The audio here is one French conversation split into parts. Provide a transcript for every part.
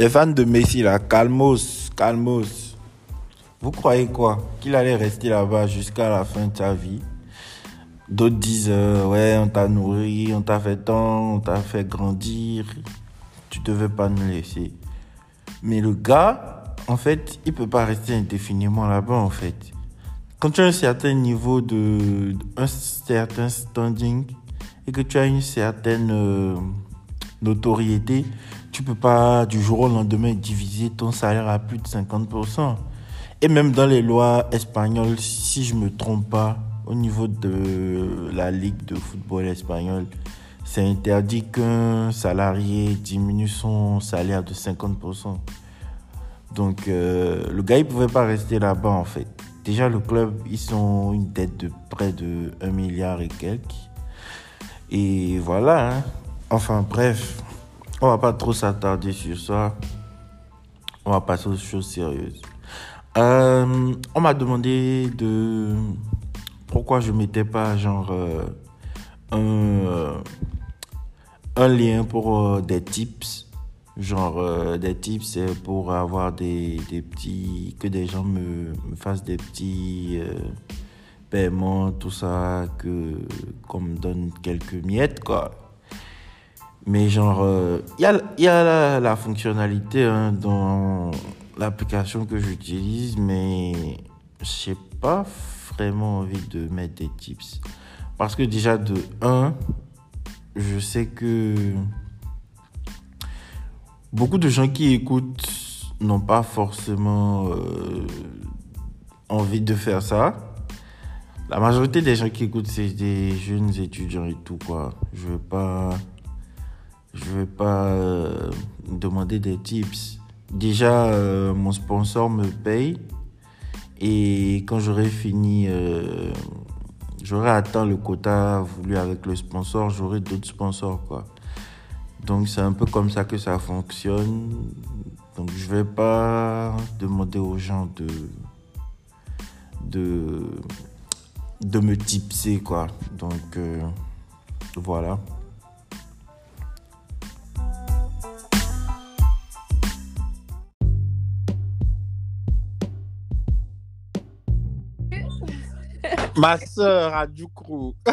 Les fans de Messi, là, calmos, calmos. Vous croyez quoi? Qu'il allait rester là-bas jusqu'à la fin de sa vie? D'autres disent, euh, ouais, on t'a nourri, on t'a fait tant, on t'a fait grandir. Tu devais pas nous laisser. Mais le gars, en fait, il peut pas rester indéfiniment là-bas, en fait. Quand tu as un certain niveau de, un certain standing et que tu as une certaine euh, notoriété, tu peux pas du jour au lendemain diviser ton salaire à plus de 50%. Et même dans les lois espagnoles, si je me trompe pas, au niveau de la Ligue de football espagnole, c'est interdit qu'un salarié diminue son salaire de 50%. Donc euh, le gars, il pouvait pas rester là-bas en fait. Déjà, le club, ils sont une dette de près de 1 milliard et quelques. Et voilà. Hein. Enfin bref, on va pas trop s'attarder sur ça. On va passer aux choses sérieuses. Euh, on m'a demandé de pourquoi je mettais pas genre euh, un, un, lien pour euh, des tips genre euh, des tips pour avoir des, petits que des gens me, me fassent des petits paiements tout ça que qu'on me donne quelques miettes quoi mais genre il y a, y a la, fonctionnalité hein, dans l'application que j'utilise mais je sais pas vraiment envie de mettre des tips. Parce que déjà, de 1, je sais que beaucoup de gens qui écoutent n'ont pas forcément euh, envie de faire ça. La majorité des gens qui écoutent, c'est des jeunes étudiants et tout, quoi. Je vais pas, je vais pas euh, demander des tips. Déjà, euh, mon sponsor me paye et quand j'aurai fini, euh, j'aurai atteint le quota voulu avec le sponsor, j'aurai d'autres sponsors, quoi. Donc c'est un peu comme ça que ça fonctionne. Donc je vais pas demander aux gens de de de me tipser quoi. Donc voilà. Ma soeur a du crew.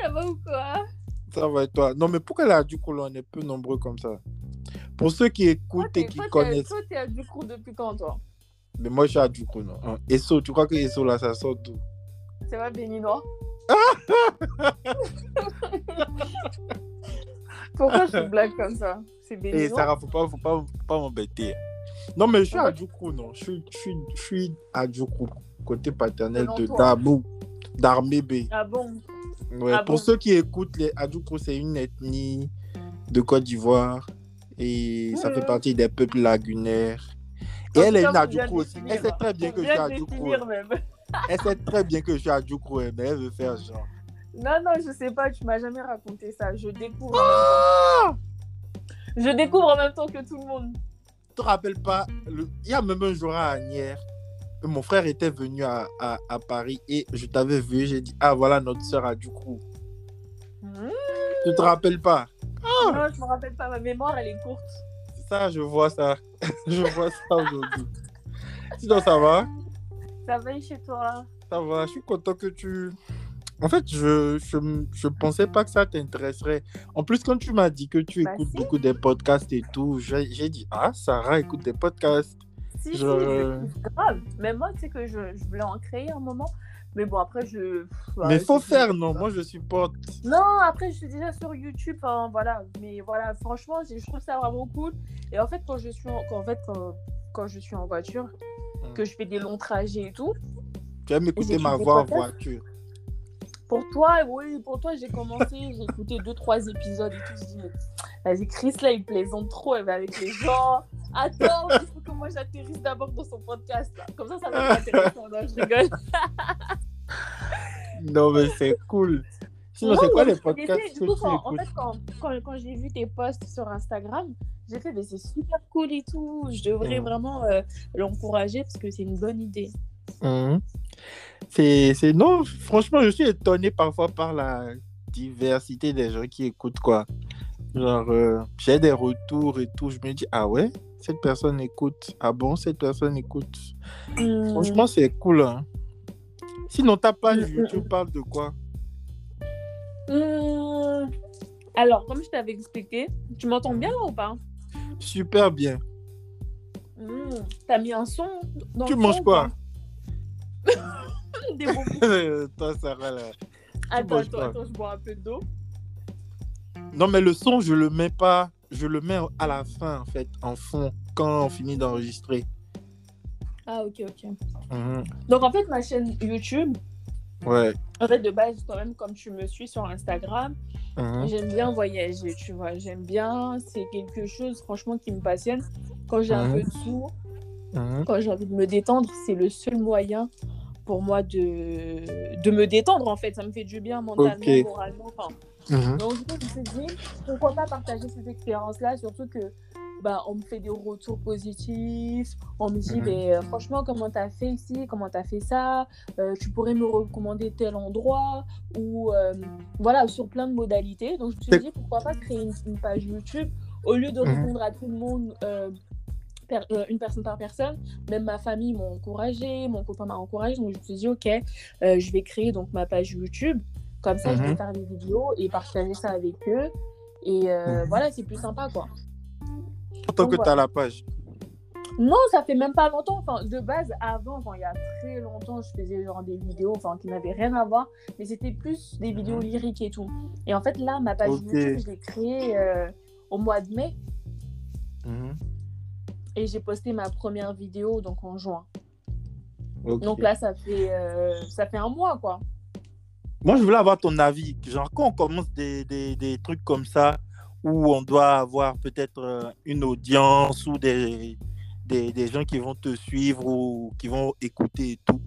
ça va ou quoi? Ça va et toi? Non, mais pourquoi la du crew, on est peu nombreux comme ça Pour ceux qui écoutent et qui connaissent. Toi, t'es à du crew depuis quand, toi? Mais moi, je suis à du crew, non. Hein? Esso, tu crois que Esso, là, ça sort d'où? C'est pas béninois Pourquoi je blague comme ça? C'est eh, béninois. Et Sarah, faut pas, faut pas, faut pas m'embêter. Non, mais je suis à non. Je suis, je suis, je suis à côté paternel de Dabou, d'Armébé. Ah bon? Ouais, ah Pour ceux qui écoutent, les Adjoukrou, c'est une ethnie de Côte d'Ivoire et ça fait partie des peuples lagunaires. Et elle est Adjoukrou aussi. Elle sait très bien que je suis à Djoukrou. Elle sait très bien que je suis à Djoukrou, mais elle veut faire genre. Non, non, je sais pas, tu m'as jamais raconté ça. Je découvre. Ah je découvre en même temps que tout le monde te rappelles pas, le... il y a même un jour à Agnières, mon frère était venu à, à, à Paris et je t'avais vu, j'ai dit, ah voilà notre soeur a du coup. Mmh. Tu te rappelles pas? Ah. Non, je me rappelle pas, ma mémoire elle est courte. Ça, je vois ça. je vois ça aujourd'hui. Sinon, ça va? Ça va chez toi? Ça va, je suis content que tu en fait, je je, je pensais pas que ça t'intéresserait. En plus, quand tu m'as dit que tu bah, écoutes beaucoup des podcasts et tout, j'ai dit Ah, Sarah écoute des podcasts. Si, je... grave. Mais moi, tu sais que je, je, voulais en créer un moment. Mais bon, après, je. Mais faut faire, non? Moi, je supporte. Non, après, je suis déjà sur YouTube. Voilà. Mais voilà, franchement, je trouve ça vraiment cool. Et en fait, quand je suis en, en fait, quand, je suis en voiture, hmm. que je fais des longs trajets et tout. Tu aimes écouter ma voix en voiture pour toi, oui, pour toi, j'ai commencé, j'ai écouté deux, trois épisodes et tout. Je dis, vas-y, Chris, là, il plaisante trop, elle va avec les gens. Attends, il faut que moi j'atterrisse d'abord dans son podcast. Là. Comme ça, ça va être intéressant. Non, je rigole. non, mais c'est cool. Sinon, c'est quoi les podcasts du coup, quand, En fait, quand, quand, quand j'ai vu tes posts sur Instagram, j'ai fait, mais c'est super cool et tout. Je devrais vraiment euh, l'encourager parce que c'est une bonne idée. Mmh. C'est, c'est, non, franchement, je suis étonné parfois par la diversité des gens qui écoutent, quoi. Genre, euh, j'ai des retours et tout. Je me dis, ah ouais, cette personne écoute. Ah bon, cette personne écoute. Hmm. Franchement, c'est cool. Hein. Sinon, ta page mm, YouTube parle de quoi? Alors, comme je t'avais expliqué, tu m'entends bien là ou pas? Super bien. Hmm. T'as mis un son dans Tu le manges quoi? Des bonbons. Toi, Sarah, là. Attends, manges attends, pas. attends, je bois un peu d'eau. Non, mais le son, je le mets pas. Je le mets à la fin, en fait, en fond, quand on finit d'enregistrer. Ah, ok, ok. Mhm. Donc, en fait, ma chaîne YouTube, Ouais. en fait, de base, quand même, comme tu me suis sur Instagram, Mhm. j'aime bien voyager, tu vois. J'aime bien, c'est quelque chose, franchement, qui me passionne. Quand j'ai un Mhm. peu de sous, Mhm. quand j'ai envie de me détendre, c'est le seul moyen pour moi de, de me détendre, en fait. Ça me fait du bien mentalement, Ok. moralement. Enfin, Mhm. donc, du coup, je me suis dit, pourquoi pas partager cette expérience-là, surtout que bah, on me fait des retours positifs, on me dit, Mhm. ben, euh, franchement, comment t'as fait ici, comment t'as fait ça, Euh, tu pourrais me recommander tel endroit, ou euh, voilà, sur plein de modalités. Donc, je me suis dit, pourquoi pas créer une, une page YouTube au lieu de Mhm. répondre à tout le monde. euh, per- euh, une personne par personne, même ma famille m'a encouragé, mon copain m'a encouragé, donc je me suis dit ok, euh, je vais créer donc ma page YouTube, comme ça je vais Mhm. faire des vidéos et partager ça avec eux, et euh, Mhm. voilà c'est plus sympa quoi. Tant Donc, que tu as la page. Non, ça fait même pas longtemps. Enfin, de base, avant, enfin, il y a très longtemps, je faisais genre des vidéos enfin, qui n'avaient rien à voir, mais c'était plus des vidéos Mhm. lyriques et tout. Et en fait, là, ma page. YouTube, je l'ai créée au mois de mai. Et j'ai posté ma première vidéo donc en juin. Donc là, ça fait, euh, ça fait un mois, quoi. Moi, je voulais avoir ton avis. Genre, quand on commence des, des, des trucs comme ça, où on doit avoir peut-être euh, une audience ou des, des, des gens qui vont te suivre ou qui vont écouter et tout,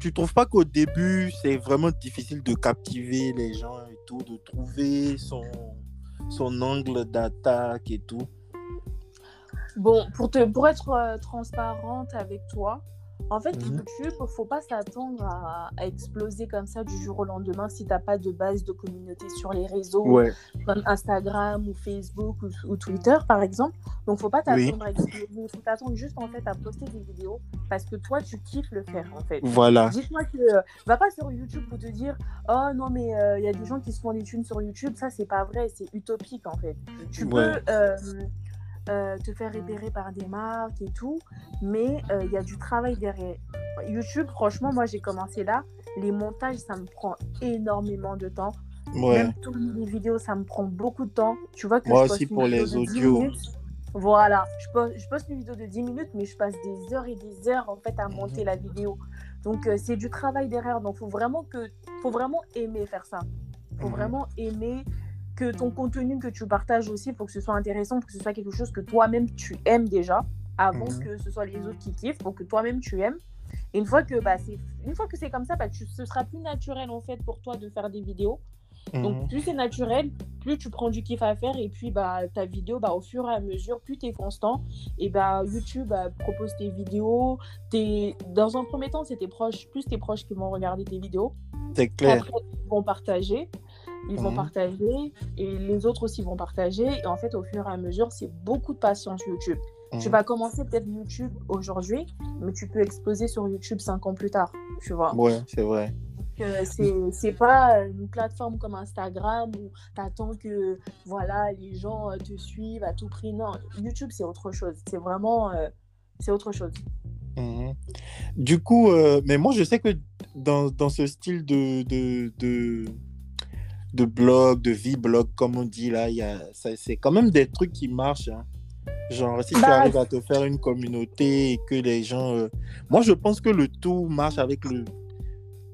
tu trouves pas qu'au début, c'est vraiment difficile de captiver les gens et tout, de trouver son, son angle d'attaque et tout? Bon, pour, te, pour être euh, transparente avec toi, en fait, Mhm. YouTube, faut pas s'attendre à, à exploser comme ça du jour au lendemain si t'as pas de base de communauté sur les réseaux Ouais. comme Instagram ou Facebook ou, ou Twitter, par exemple. Donc, faut pas Oui. t'attendre à exploser. faut t'attendre juste en fait à poster des vidéos parce que toi, tu kiffes le faire en fait. Voilà. Dis-moi que euh, va pas sur YouTube pour te dire oh non mais il y a des gens qui se font des thunes sur YouTube ça c'est pas vrai c'est utopique en fait tu Ouais. peux euh, euh, te faire repérer par des marques et tout mais il y a du travail derrière YouTube franchement moi j'ai commencé là les montages ça me prend énormément de temps Ouais. même tourner les vidéos ça me prend beaucoup de temps tu vois que Moi je aussi pour les de 10 audios. minutes. Voilà, je poste, je poste une vidéo de 10 minutes, mais je passe des heures et des heures en fait à Mhm. monter la vidéo. Donc euh, c'est du travail derrière. Donc faut vraiment que, faut vraiment aimer faire ça. Faut Mhm. vraiment aimer que ton contenu que tu partages aussi, faut que ce soit intéressant, faut que ce soit quelque chose que toi-même tu aimes déjà, avant Mhm. que ce soit les autres qui kiffent, pour que toi-même tu aimes. Et une fois que bah c'est, une fois que c'est comme ça, bah tu, ce sera plus naturel en fait pour toi de faire des vidéos. Donc Mhm. plus c'est naturel, plus tu prends du kiff à faire et puis bah ta vidéo bah au fur et à mesure, plus tu es constant et bah YouTube bah, propose tes vidéos, t'es dans un premier temps, c'est tes proches, plus tes proches qui vont regarder tes vidéos. C'est clair. Après ils vont partager, ils vont Mhm. partager et les autres aussi vont partager et en fait au fur et à mesure, c'est beaucoup de patience YouTube. Tu Mhm. vas commencer peut-être YouTube aujourd'hui, mais tu peux exploser sur YouTube cinq ans plus tard, tu vois Ouais, c'est vrai. que c'est pas une plateforme comme Instagram où tu attends que voilà les gens euh, te suivent à tout prix non YouTube c'est autre chose c'est vraiment euh, c'est autre chose Mhm. Du coup, euh, mais moi je sais que dans, dans ce style de, de, de, de blog, de vie blog, comme on dit là, y a, ça- c'est quand même des trucs qui marchent. hein. Genre, si tu Bah, arrives à te faire une communauté et que les gens. euh, Moi je pense que le tout marche avec le,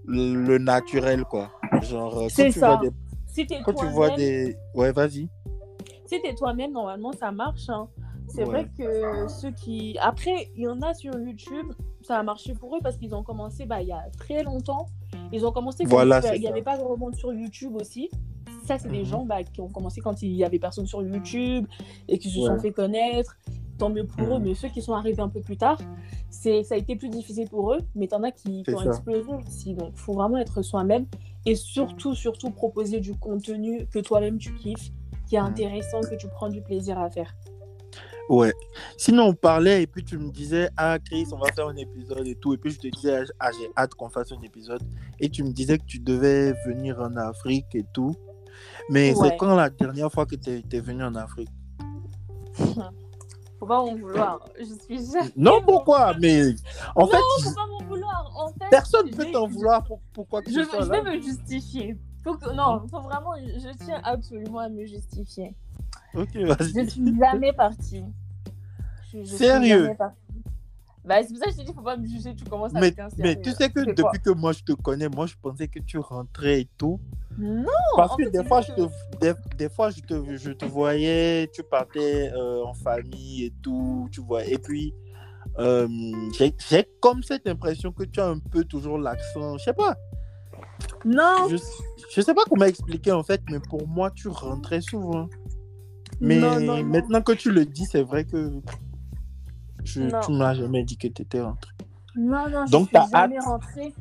le, le naturel, quoi. Genre, euh, quand C'est tu vois des. si t'es Quand tu vois des. Ouais, vas-y. si t'es toi-même normalement ça marche hein. c'est Ouais. vrai que ceux qui après il y en a sur YouTube ça a marché pour eux parce qu'ils ont commencé bah, il y a très longtemps ils ont commencé quand Voilà, il n'y avait pas de monde sur YouTube aussi ça c'est des Mhm. gens bah, qui ont commencé quand il y avait personne sur YouTube et qui se Ouais. sont fait connaître tant mieux pour eux Mhm. mais ceux qui sont arrivés un peu plus tard ça a été plus difficile pour eux mais t'en as qui, qui ont ça. explosé aussi donc faut vraiment être soi-même et surtout surtout proposer du contenu que toi-même tu kiffes qui est Mhm. intéressant, que tu prends du plaisir à faire. Ouais. Sinon, on parlait et puis tu me disais, ah, Chris, on va faire un épisode et tout. Et puis je te disais, ah, j'ai hâte qu'on fasse un épisode. Et tu me disais que tu devais venir en Afrique et tout. Mais Ouais. c'est quand la dernière fois que tu es, venu en Afrique? Faut pas m'en vouloir. Je suis jamais. Non, pourquoi? Mais en fait, Faut pas m'en vouloir. En fait, personne ne peut t'en vouloir pour, pourquoi que Je, ce soit je là. vais me justifier. Faut que, non, faut vraiment, je tiens absolument à me justifier. Ok, Je vas-y. suis jamais partie. Je, je suis Sérieux jamais partie. Bah, c'est pour ça que je t'ai dit, faut pas me juger, tu commences Mais, avec un mais sérieux. tu sais que depuis que moi je te connais, moi je pensais que tu rentrais et tout. Non, Parce que des fois, je te, des, des fois je, te, je te voyais, tu partais euh, en famille et tout, tu vois. Et puis, euh, j'ai j'ai comme cette impression que tu as un peu toujours l'accent. Je sais pas. Non, Je, je sais pas comment expliquer en fait, mais pour moi, tu rentrais souvent. Mais Non, non, non. maintenant que tu le dis, c'est vrai que je, tu m'as jamais dit que tu étais rentré. non, non, je Donc, suis t'as jamais hâte? rentrée.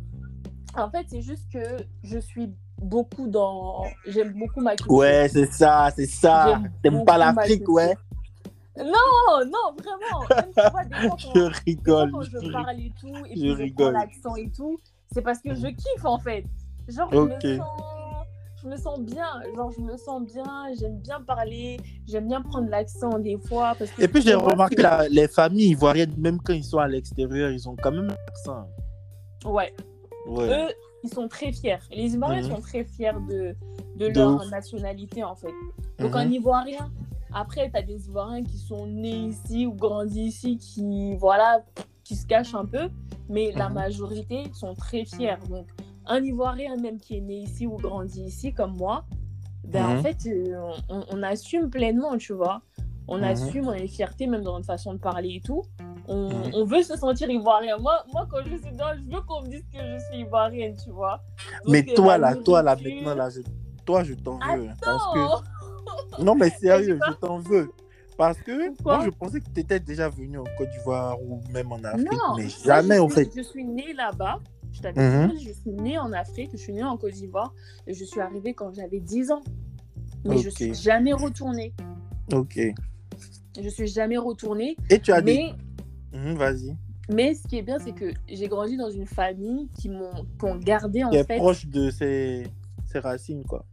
En fait, c'est juste que je suis beaucoup dans. J'aime beaucoup ma culture. Ouais, c'est ça, c'est ça. T'aimes pas l'Afrique, ouais? Non, non, vraiment. Même, tu vois, des fois, quand- Je Des fois, rigole. quand je je rigole. parle et tout, et je puis je rigole. prends l'accent et tout, c'est parce que je kiffe en fait. Genre, je, me sens, je me sens bien. Genre, je me sens bien. J'aime bien parler. J'aime bien prendre l'accent des fois. Parce que Et puis j'ai remarqué la- les familles ivoiriennes, même quand ils sont à l'extérieur, ils ont quand même un accent. Ouais. Ouais. Eux, ils sont très fiers. Les Ivoiriens Mhm. sont très fiers de, de De leur ouf. nationalité en fait. Donc, Mhm. un Ivoirien. Après, tu as des Ivoiriens qui sont nés ici ou grandis ici, qui, voilà, qui se cachent un peu, mais la Mhm. majorité sont très fiers. Donc, un Ivoirien même qui est né ici ou grandi ici, comme moi, ben, en Mhm. fait, euh, on, on assume pleinement, tu vois. On Mhm. assume, on est fierté même dans notre façon de parler et tout. On, Mhm. on veut se sentir ivoirien. Moi, moi quand je suis dedans, je veux qu'on me dise que je suis ivoirienne, tu vois. Donc, Mais euh, toi là, toi là, maintenant là, je- toi je t'en veux. hein, Parce Non que... Non mais sérieux, je t'en veux. Parce que Pourquoi moi je pensais que tu étais déjà venu en Côte d'Ivoire ou même en Afrique, Non, mais jamais en fait. Je suis née là-bas. Je t'avais Mhm. dit, je suis née en Afrique, je suis née en Côte d'Ivoire et je suis arrivée quand j'avais 10 ans. Mais je Ok. suis jamais retournée. Ok. Je suis jamais retournée. Et tu as dit. Mais, Mhm, Vas-y. mais ce qui est bien, c'est que j'ai grandi dans une famille qui m'ont qui ont gardé en es fait. proche de ses... ses racines quoi.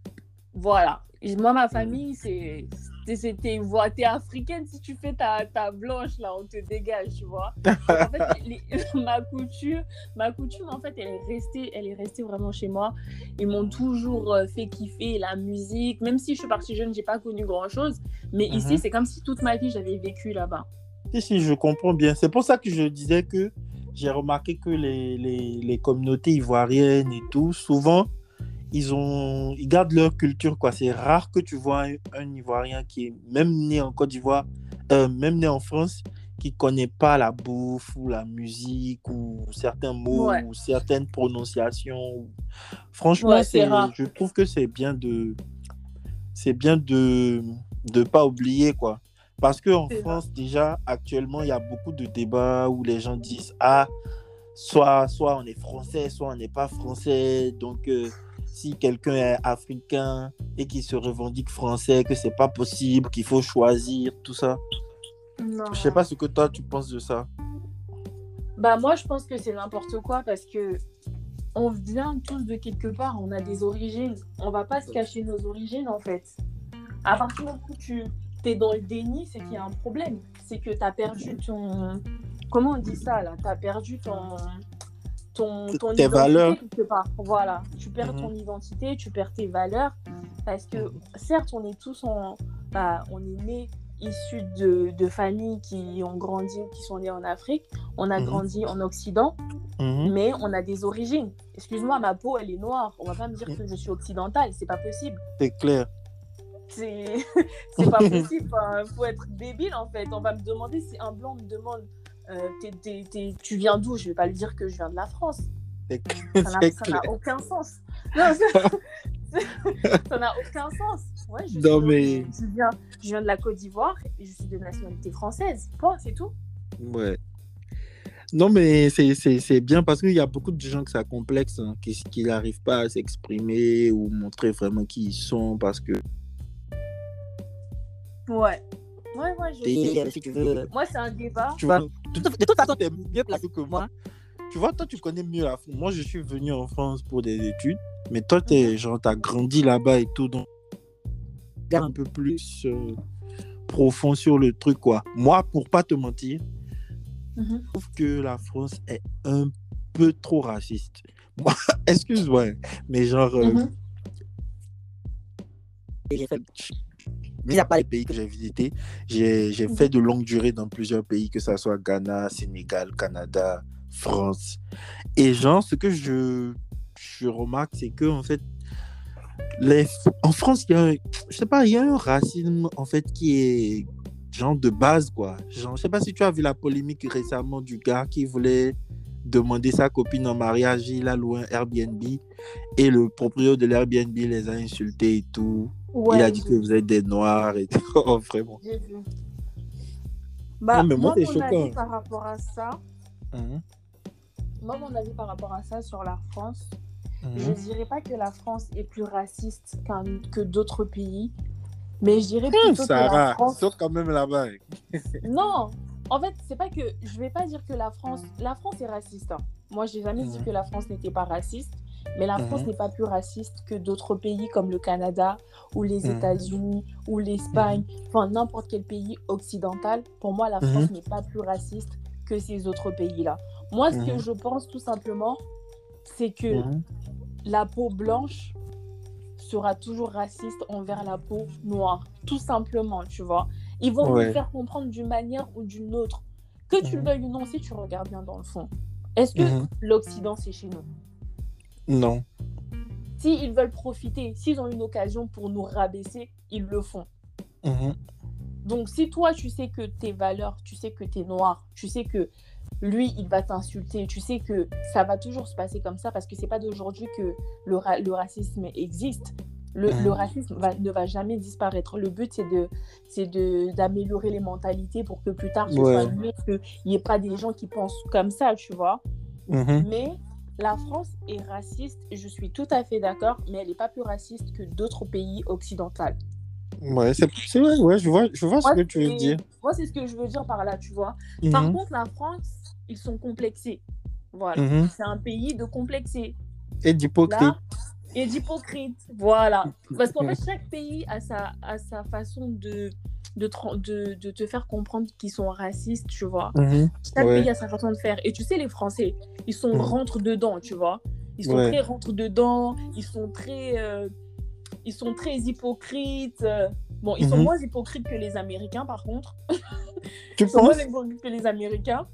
Voilà. Moi, Mm. ma famille, c'est. T'es africaine si tu fais ta, ta blanche, là, on te dégage, tu vois. Donc, en fait, les- ma couture, ma coutume, en fait, elle est restée, elle est restée vraiment chez moi. Ils m'ont toujours euh, fait kiffer la musique, même si je suis partie jeune, j'ai pas connu grand chose. Mais Mhm. ici, c'est comme si toute ma vie, j'avais vécu là-bas. Si, si, je comprends bien. C'est pour ça que je disais que j'ai remarqué que les, les, les communautés ivoiriennes et tout, souvent, ils, ont, ils gardent leur culture. quoi. C'est rare que tu vois un, un Ivoirien qui est même né en Côte d'Ivoire, euh, même né en France, qui connaît pas la bouffe ou la musique ou certains mots Ouais. ou certaines prononciations. Franchement, Ouais, c'est je trouve que c'est bien de c'est bien de de pas oublier quoi. Parce qu'en C'est France, déjà, actuellement, il y a beaucoup de débats où les gens disent Ah, soit, soit on est français, soit on n'est pas français. Donc, euh, si quelqu'un est africain et qui se revendique français, que c'est pas possible, qu'il faut choisir, tout ça. Non. Je sais pas ce que toi, tu penses de ça. Bah moi je pense que c'est n'importe quoi parce que on vient tous de quelque part, on a des origines. On va pas se cacher nos origines en fait. À partir du moment où tu es dans le déni, c'est qu'il y a un problème. C'est que tu as perdu ton... Comment on dit ça là? Tu as perdu ton... Ton, ton Tes identité valeurs. quelque part. Voilà. Tu perds Mhm. ton identité, tu perds tes valeurs. Parce que certes, on est tous en... bah, on est nés issus de, de familles qui ont grandi ou qui sont nées en Afrique. On a Mhm. grandi en Occident, Mhm. mais on a des origines. Excuse-moi, ma peau, elle est noire. On va pas me dire que je suis occidentale. C'est pas possible. C'est clair. C'est c'est pas possible. Enfin, faut être débile en fait. On va me demander si un blanc me demande euh, t'es- t'es- t'es- tu viens d'où? Je vais pas lui dire que je viens de la France. C'est Ça n'a ça aucun sens. Non, ça ça n'a aucun sens. Ouais, je, Non, suis- mais- je, viens, je viens de la Côte d'Ivoire et je suis de nationalité française. Point, c'est tout. Ouais. Non, mais c'est- c'est c'est bien parce qu'il y a beaucoup de gens que ça complexe, hein, qui qui n'arrivent pas à s'exprimer ou montrer vraiment qui ils sont parce que Ouais. Ouais, ouais, je Et, sais. si tu veux, Moi, c'est un débat. tu vois, de toute, façon, tu es mieux placé que moi. Tu vois, toi, tu connais mieux la France. Moi, je suis venu en France pour des études, mais toi, Mhm. t'es, genre, t'as grandi là-bas et tout, donc un peu plus euh, profond sur le truc, quoi. Moi, pour pas te mentir, Mhm. je trouve que la France est un peu trop raciste. Moi, excuse-moi, mais genre, euh, Mhm. N'y a pas les pays que j'ai visités. J'ai fait de longue durée dans plusieurs pays, que ce soit Ghana, Sénégal, Canada, France. Et genre, ce que je, je remarque, c'est que en fait, les, en France, il y a, un- je sais pas, il y a un racisme en fait qui est genre de base, quoi. Genre, je sais pas si tu as vu la polémique récemment du gars qui voulait demander sa copine en mariage, il a loué un Airbnb et le propriétaire de l'Airbnb les a insultés et tout. Ouais, il a dit que vous êtes des noirs et tout. Oh, vraiment. J'ai vu. Bah, Non, mais moi, moi, mon choquant. avis par rapport à ça, Mhm. moi, mon avis par rapport à ça sur la France, Mhm. je dirais pas que la France est plus raciste qu'un- que d'autres pays, mais je dirais Hum, plutôt que la Sarah, France. sauf quand même là-bas. Non, en fait, c'est pas que je vais pas dire que la France, la France est raciste. hein. Moi, j'ai jamais dit que la France n'était pas raciste, mais la Mhm. France n'est pas plus raciste que d'autres pays comme le Canada ou les Mhm. États-Unis ou l'Espagne, enfin n'importe quel pays occidental. Pour moi, la Mhm. France n'est pas plus raciste que ces autres pays-là. Moi, ce que Mhm. je pense tout simplement, c'est que Mhm. la peau blanche sera toujours raciste envers la peau noire. Tout simplement, tu vois. Ils vont Ouais. nous faire comprendre d'une manière ou d'une autre. Que tu le Mhm. veuilles ou non, si tu regardes bien dans le fond. Est-ce que Mhm. l'Occident, c'est chez nous? Non. S'ils veulent profiter, s'ils ont une occasion pour nous rabaisser, ils le font. Mhm. Donc, si toi, tu sais que tes valeurs, tu sais que tu es noir, tu sais que lui, il va t'insulter, tu sais que ça va toujours se passer comme ça parce que c'est pas d'aujourd'hui que le, ra- le racisme existe. Le, le racisme va- ne va jamais disparaître. Le but, c'est d'améliorer les mentalités pour que plus tard, ce Ouais. soit mieux, qu'il n'y ait pas des gens qui pensent comme ça, tu vois. Mhm. Mais la France est raciste, je suis tout à fait d'accord, mais elle n'est pas plus raciste que d'autres pays occidentaux. Ouais, c'est vrai, ouais, je vois, je vois ce que tu veux dire. Moi, c'est ce que je veux dire par là, tu vois. Par Mhm. contre, la France, ils sont complexés. Voilà. Mhm. C'est un pays de complexés. Et d'hypocrite. Là, et d'hypocrites. Voilà. Parce qu'en fait, chaque pays a sa, a sa façon de, de, tra- de, de te faire comprendre qu'ils sont racistes, tu vois. Mhm. Chaque Ouais. pays a sa façon de faire. Et tu sais, les Français, ils sont Mhm. rentre-dedans, tu vois. Ils sont Ouais. très rentre-dedans. Ils sont très, euh, ils sont très hypocrites. euh. Bon, ils sont Mhm. moins hypocrites que les Américains, par contre. Tu Ils sont moins hypocrites que les Américains.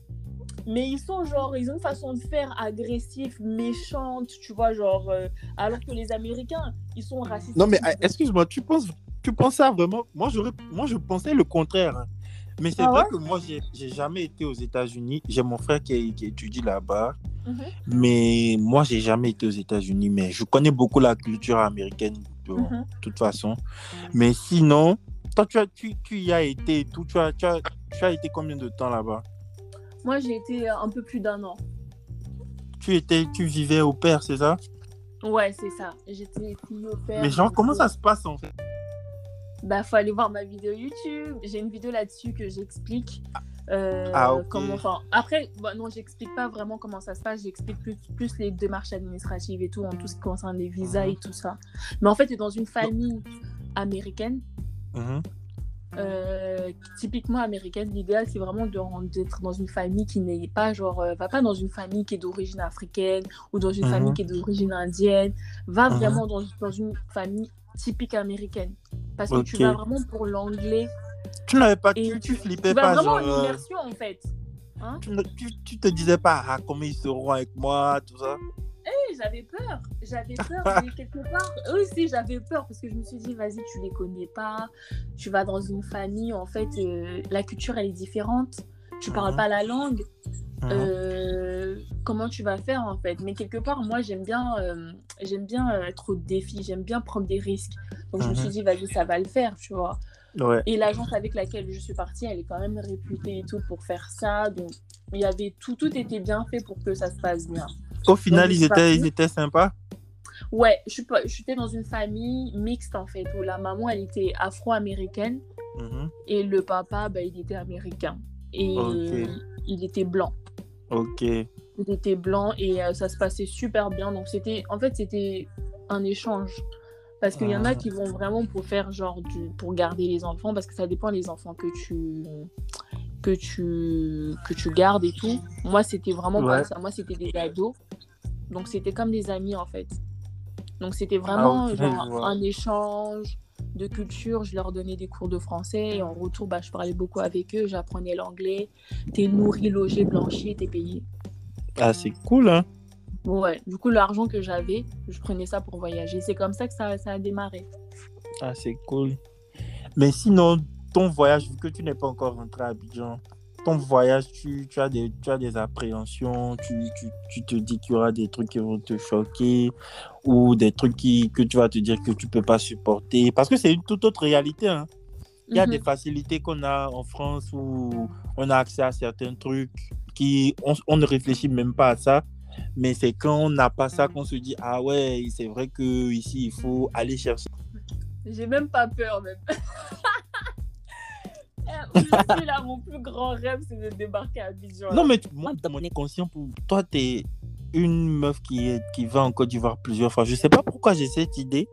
Mais ils sont genre, ils ont une façon de faire agressive, méchante, tu vois, genre. euh, alors que les Américains, ils sont racistes. Non, mais ah, excuse-moi, tu penses, tu penses ça vraiment? Moi, j'aurais, moi, je pensais le contraire. hein. Mais c'est Ah vrai ouais? que moi, j'ai, j'ai jamais été aux États-Unis. J'ai mon frère qui, qui étudie là-bas. Mhm. Mais moi, j'ai jamais été aux États-Unis. Mais je connais beaucoup la culture américaine, de Mhm. toute façon. Mais sinon, toi, tu, as, tu, tu y as été tout. Tu as, tu, as, tu as été combien de temps là-bas? Moi, j'ai été euh, un peu plus d'un an. tu, étais, tu vivais au père, c'est ça? Ouais, c'est ça. J'étais au père. Mais genre, comment ça se passe en fait? Bah, faut aller voir ma vidéo YouTube. J'ai une vidéo là-dessus que j'explique. euh, Ah, ok. comment, enfin, après, bah, non, j'explique pas vraiment comment ça se passe. J'explique plus, plus les démarches administratives et tout, en tout ce qui concerne les visas Mhm. et tout ça. Mais en fait, tu es dans une famille américaine. Mhm. euh, typiquement américaine, l'idéal c'est vraiment d'être dans une famille qui n'est pas genre, euh, va pas dans une famille qui est d'origine africaine ou dans une Mhm. famille qui est d'origine indienne, va vraiment dans, dans une famille typique américaine. Parce que tu vas vraiment pour l'anglais. Tu n'avais pas, tu, tu Tu flippais vas pas, vraiment genre, en euh, immersion en fait. Hein tu, ne- tu, te disais pas ah, comment ils seront avec moi, tout ça. Et j'avais peur, j'avais peur, mais quelque part, eux aussi j'avais peur parce que je me suis dit, vas-y, tu les connais pas, tu vas dans une famille, en fait, euh, la culture elle est différente, tu parles Mhm. pas la langue, Mhm. euh, comment tu vas faire en fait? Mais quelque part, moi j'aime bien, euh, j'aime bien euh, être au défi, j'aime bien prendre des risques. Donc je me Mhm. suis dit, vas-y, ça va le faire, tu vois. Ouais. Et l'agence avec laquelle je suis partie, elle est quand même réputée et tout pour faire ça. Donc il y avait tout, tout était bien fait pour que ça se passe bien. Au final, Donc, ils étaient, ils étaient sympas? Ouais, je suis pas- j'étais dans une famille mixte en fait, où la maman elle était afro-américaine Mhm. et le papa bah, il était américain. Et il était blanc. Ok. Il était blanc et euh, ça se passait super bien. Donc c'était, en fait, c'était un échange. Parce qu'il y en Ah. a qui vont vraiment pour faire genre du, pour garder les enfants, parce que ça dépend des enfants que tu, que tu, que tu gardes et tout. Moi, c'était vraiment pas Ouais. ça. Moi, c'était des ados. Donc c'était comme des amis en fait. Donc c'était vraiment Ah, genre, vois. un échange de culture. Je leur donnais des cours de français et en retour, bah, je parlais beaucoup avec eux. J'apprenais l'anglais. T'es nourri, logé, blanchi, t'es payé. Ah, c'est cool, hein. Ouais, du coup, l'argent que j'avais, je prenais ça pour voyager. C'est comme ça que ça, ça a démarré. Ah, c'est cool. Mais sinon, ton voyage, vu que tu n'es pas encore rentré à Abidjan, ton voyage, tu, tu as, des, tu as des appréhensions, tu, tu, tu te dis qu'il y aura des trucs qui vont te choquer ou des trucs qui, que tu vas te dire que tu peux pas supporter. Parce que c'est une toute autre réalité. Hein. Il y a Mhm. des facilités qu'on a en France où on a accès à certains trucs qui on, on ne réfléchit même pas à ça. Mais c'est quand on n'a pas ça qu'on se dit ah ouais c'est vrai que ici il faut aller chercher J'ai même pas peur, même. Là, mon plus grand rêve, c'est de débarquer à Abidjan. Non, mais tu- moi, dans mon inconscient, pour toi, tu es une meuf qui, est, qui va en Côte d'Ivoire plusieurs fois. Je sais pas pourquoi j'ai cette idée.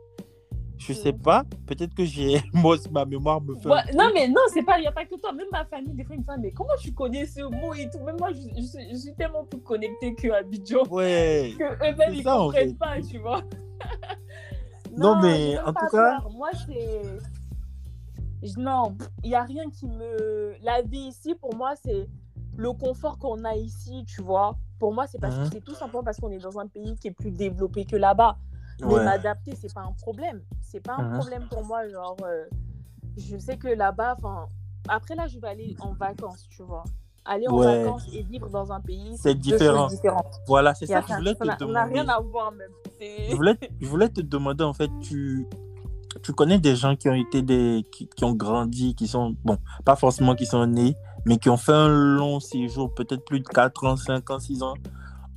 Je sais Mm. pas. Peut-être que j'ai. Moi, ma mémoire me fait. non, mais non, c'est pas, il n'y a pas que toi. Même ma famille, des fois, ils me disent, mais comment tu connais ce mot et tout? Même moi, je, je suis, je suis tellement plus connectée que Abidjan Ouais. que eux-mêmes, ils en comprennent fait. pas, tu vois. Non, mais en tout cas- peur. Moi, c'est. Je- Non, il n'y a rien qui me. La vie ici, pour moi, c'est le confort qu'on a ici, tu vois. Pour moi, c'est parce que c'est tout simplement parce qu'on est dans un pays qui est plus développé que là-bas. Mais Ouais. m'adapter, c'est pas un problème. C'est pas un Mhm. problème pour moi. Genre, euh, je sais que là-bas, enfin. Après, là, je vais aller en vacances, tu vois. Aller en Ouais. vacances et vivre dans un pays, C'est différent. Voilà, c'est ça que je voulais te ça n'a- on n'a demander. rien à voir, même. C'est- Je voulais, je voulais te demander, en fait, tu, tu connais des gens qui ont été des. Qui, qui ont grandi, qui sont. Bon, pas forcément qui sont nés, mais qui ont fait un long séjour, peut-être plus de 4 ans, 5 ans, 6 ans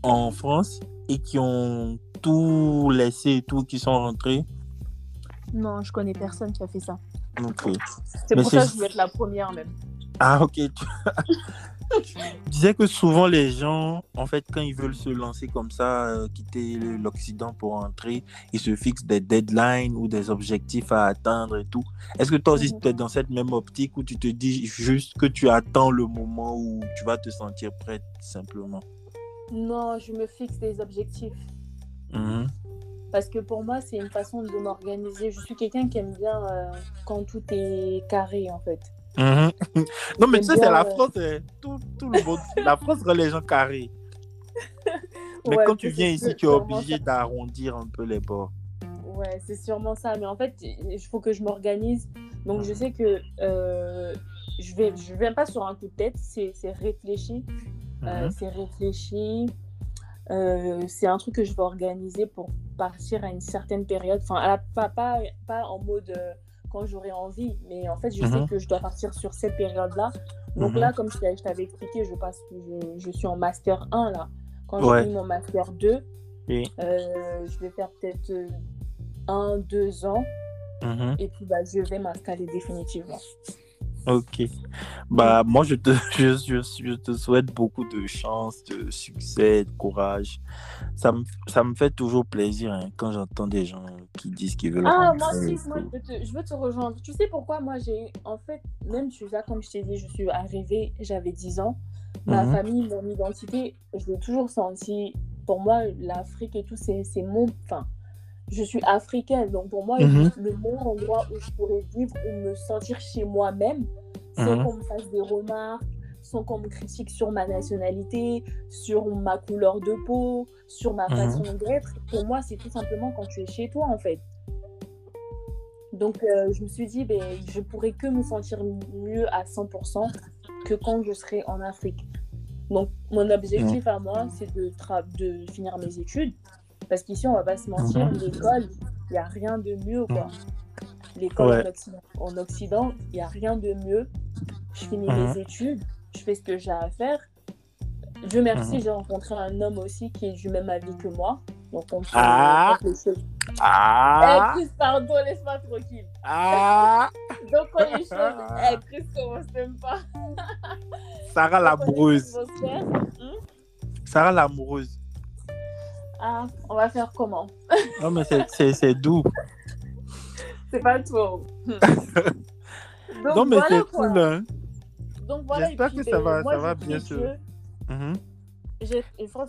en France et qui ont tout laissé et tout, qui sont rentrés. Non, je connais personne qui a fait ça. C'est pour ça que je voulais être la première, même. Ah, ok. Tu... disais que souvent les gens, en fait, quand ils veulent se lancer comme ça, euh, quitter l'Occident pour entrer, ils se fixent des deadlines ou des objectifs à atteindre et tout. Est-ce que toi aussi, Mhm. tu es dans cette même optique où tu te dis juste que tu attends le moment où tu vas te sentir prête, simplement? Non, je me fixe des objectifs. Mhm. Parce que pour moi, c'est une façon de m'organiser. Je suis quelqu'un qui aime bien euh, quand tout est carré, en fait. Mhm. Non, mais tu sais, c'est la France, tout, tout le monde. la France rend les gens carrés. Mais Ouais, quand tu viens ici, tu es obligé d'arrondir un peu les bords. Ouais, c'est sûrement ça. Mais en fait, il faut que je m'organise. Donc, je sais que euh, je vais, je viens pas sur un coup de tête. C'est c'est réfléchi. Euh, Mhm. c'est réfléchi. Euh, c'est un truc que je vais organiser pour partir à une certaine période. Enfin, à la- pas, pas, pas en mode euh, quand j'aurai envie, mais en fait, je sais Mhm. que je dois partir sur cette période-là. Donc Mhm. là, comme je je t'avais expliqué, je, passe, je, je suis en master 1 là. Quand Ouais. j'ai eu mon master 2, Oui. euh, je vais faire peut-être euh, un, deux ans Mhm. et puis bah, je vais m'installer définitivement. Ok. Bah, moi, je te, je, je, je te souhaite beaucoup de chance, de succès, de courage. Ça me, ça me fait toujours plaisir hein, quand j'entends des gens qui disent qu'ils veulent Ah, moi aussi, moi, je, veux te, je veux te rejoindre. Tu sais pourquoi moi j'ai en fait, même tu là, comme je t'ai dit, je suis arrivée, j'avais 10 ans. Ma Mhm. famille, mon identité, je l'ai toujours senti. Pour moi, l'Afrique et tout, c'est c'est mon. Enfin, je suis africaine. Donc pour moi, Mhm. le meilleur endroit où je pourrais vivre ou me sentir chez moi-même, sans Mhm. qu'on me fasse des remarques, sans qu'on me critique sur ma nationalité, sur ma couleur de peau, sur ma Mhm. façon d'être. Pour moi, c'est tout simplement quand tu es chez toi, en fait. Donc, euh, je me suis dit, ben, je pourrais que me sentir mieux à 100% que quand je serai en Afrique. Donc, mon objectif à moi, c'est de, finir mes études. Parce qu'ici, on va pas se mentir, Mhm. l'école, il n'y a rien de mieux, quoi. L'école Ouais. en Occident, en Occident, il n'y a rien de mieux. Je finis Mhm. mes études, je fais ce que j'ai à faire. Dieu merci, Mhm. j'ai rencontré un homme aussi qui est du même avis que moi. Donc, on se Ah. on se- Ah, Eh, Chris, pardon, laisse-moi tranquille. ah, Donc, quand les choses. Eh, Chris, commence même pas? Sarah l'amoureuse. Les choses hmm? Sarah l'amoureuse. Ah, on va faire comment? Non, mais c'est- c'est c'est doux. C'est pas trop. Donc, non, mais voilà, c'est quoi. cool. Hein. Donc, voilà. J'espère que ça ben, va- moi, ça va bien sûr. Mhm.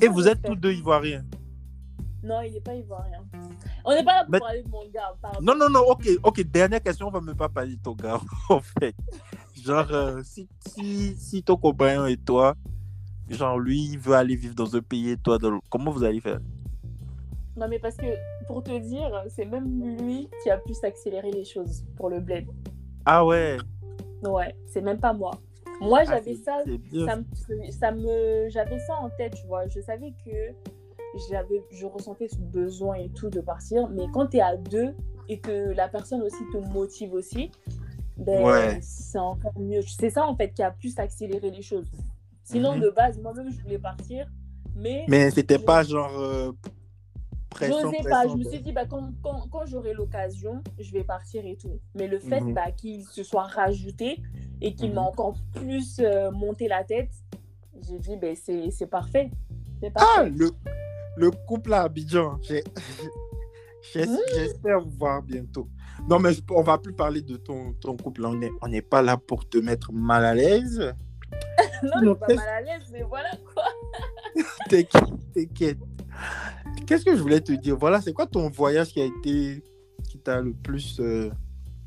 et vous êtes tous deux ivoiriens? Non, il n'est pas ivoirien. On n'est pas là pour Mais- parler de mon gars. Pardon. Non, non, non, ok, ok. Dernière question, on va même pas parler de ton gars, en fait. Genre, euh, si, si, si ton compagnon et toi, genre, lui, il veut aller vivre dans un pays et toi, dans l'autre, comment vous allez faire? Non, mais parce que, pour te dire, c'est même lui qui a pu s'accélérer les choses pour le bled. Ah ouais, Ouais, c'est même pas moi. Moi, Ah, j'avais ça, ça, me, ça me, j'avais ça en tête, tu vois. Je savais que j'avais, je ressentais ce besoin et tout de partir, mais quand tu es à deux et que la personne aussi te motive aussi, ben, Ouais. c'est encore mieux. C'est ça, en fait, qui a pu s'accélérer les choses. Sinon, Mhm. de base, moi-même, je voulais partir, mais Mais c'était Je- pas genre euh, J'osais pas. Je me suis dit, bah, quand, quand, quand j'aurai l'occasion, je vais partir et tout. Mais le fait Mhm. bah, qu'il se soit rajouté et qu'il m'a Mhm. encore plus euh, monté la tête, j'ai dit, bah, c'est parfait. Ah, le, le couple à Abidjan, Mmh. j'espère vous voir bientôt. Non, mais je- on va plus parler de ton, ton couple. On n'est on pas là pour te mettre mal à l'aise. non, je suis pas mal à l'aise, mais voilà quoi. T'inquiète, t'inquiète. Qu'est-ce que je voulais te dire? Voilà, c'est quoi ton voyage qui a été, qui t'a le plus euh,